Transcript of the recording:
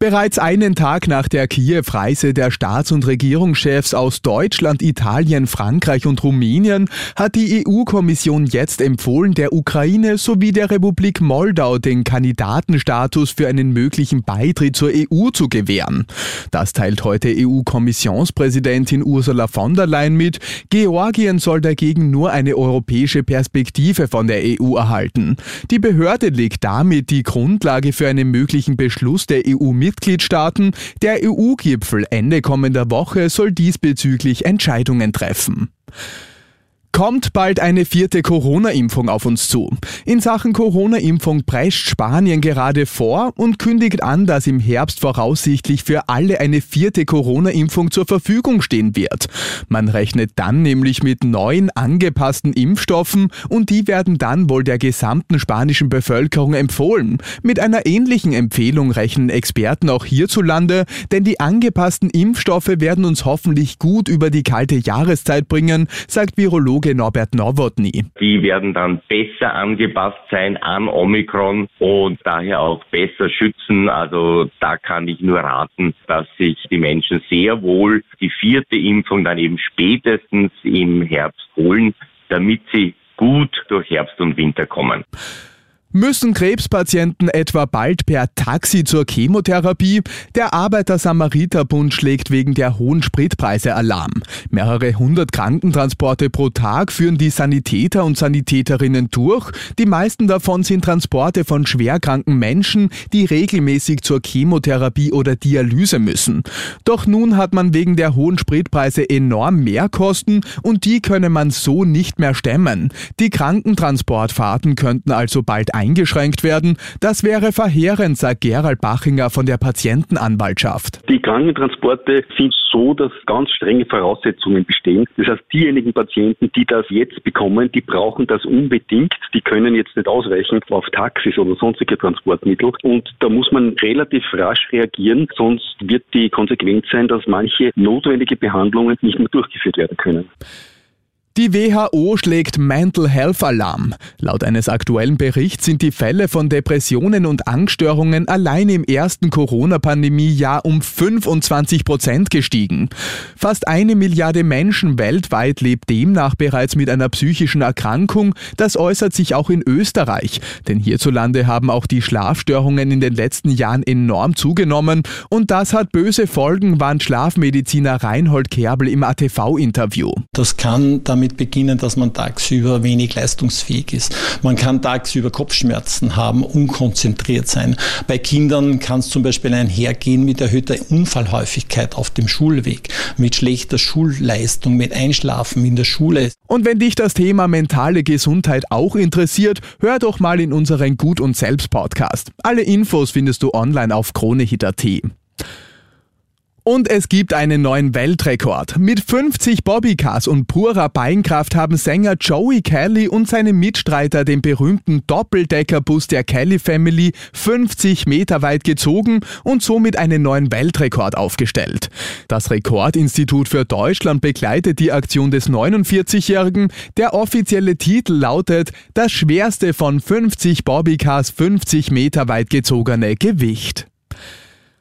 Bereits einen Tag nach der Kiew-Reise der Staats- und Regierungschefs aus Deutschland, Italien, Frankreich und Rumänien hat die EU-Kommission jetzt empfohlen, der Ukraine sowie der Republik Moldau den Kandidatenstatus für einen möglichen Beitritt zur EU zu gewähren. Das teilt heute EU-Kommissionspräsidentin Ursula von der Leyen mit. Georgien soll dagegen nur eine europäische Perspektive von der EU erhalten. Die Behörde legt damit die Grundlage für einen möglichen Beschluss der EU mit Mitgliedstaaten. Der EU-Gipfel Ende kommender Woche soll diesbezüglich Entscheidungen treffen. Kommt bald eine vierte Corona-Impfung auf uns zu. In Sachen Corona-Impfung prescht Spanien gerade vor und kündigt an, dass im Herbst voraussichtlich für alle eine vierte Corona-Impfung zur Verfügung stehen wird. Man rechnet dann nämlich mit neuen angepassten Impfstoffen und die werden dann wohl der gesamten spanischen Bevölkerung empfohlen. Mit einer ähnlichen Empfehlung rechnen Experten auch hierzulande, denn die angepassten Impfstoffe werden uns hoffentlich gut über die kalte Jahreszeit bringen, sagt Virologe Virologe Norbert Nowotny. Die werden dann besser angepasst sein an Omikron und daher auch besser schützen. Also da kann ich nur raten, dass sich die Menschen sehr wohl die vierte Impfung dann eben spätestens im Herbst holen, damit sie gut durch Herbst und Winter kommen. Müssen Krebspatienten etwa bald per Taxi zur Chemotherapie? Der Arbeiter-Samariter-Bund schlägt wegen der hohen Spritpreise Alarm. Mehrere hundert Krankentransporte pro Tag führen die Sanitäter und Sanitäterinnen durch. Die meisten davon sind Transporte von schwerkranken Menschen, die regelmäßig zur Chemotherapie oder Dialyse müssen. Doch nun hat man wegen der hohen Spritpreise enorm Mehrkosten und die könne man so nicht mehr stemmen. Die Krankentransportfahrten könnten also bald eingeschränkt werden. Das wäre verheerend, sagt Gerald Bachinger von der Patientenanwaltschaft. Die Krankentransporte sind so, dass ganz strenge Voraussetzungen bestehen. Das heißt, diejenigen Patienten, die das jetzt bekommen, die brauchen das unbedingt. Die können jetzt nicht ausweichen auf Taxis oder sonstige Transportmittel. Und da muss man relativ rasch reagieren, sonst wird die Konsequenz sein, dass manche notwendige Behandlungen nicht mehr durchgeführt werden können. Die WHO schlägt Mental Health Alarm. Laut eines aktuellen Berichts sind die Fälle von Depressionen und Angststörungen allein im ersten Corona-Pandemie-Jahr um 25 Prozent gestiegen. Fast eine Milliarde Menschen weltweit lebt demnach bereits mit einer psychischen Erkrankung. Das äußert sich auch in Österreich. Denn hierzulande haben auch die Schlafstörungen in den letzten Jahren enorm zugenommen. Und das hat böse Folgen, warnt Schlafmediziner Reinhold Kerbel im ATV-Interview. Das kann damit damit beginnen, dass man tagsüber wenig leistungsfähig ist. Man kann tagsüber Kopfschmerzen haben, unkonzentriert sein. Bei Kindern kann es zum Beispiel einhergehen mit erhöhter Unfallhäufigkeit auf dem Schulweg, mit schlechter Schulleistung, mit Einschlafen in der Schule. Und wenn dich das Thema mentale Gesundheit auch interessiert, hör doch mal in unseren Gut und Selbst Podcast. Alle Infos findest du online auf kronehit.at. Und es gibt einen neuen Weltrekord. Mit 50 Bobbycars und purer Beinkraft haben Sänger Joey Kelly und seine Mitstreiter den berühmten Doppeldeckerbus der Kelly Family 50 Meter weit gezogen und somit einen neuen Weltrekord aufgestellt. Das Rekordinstitut für Deutschland begleitet die Aktion des 49-Jährigen. Der offizielle Titel lautet Das schwerste von 50 Bobbycars 50 Meter weit gezogene Gewicht.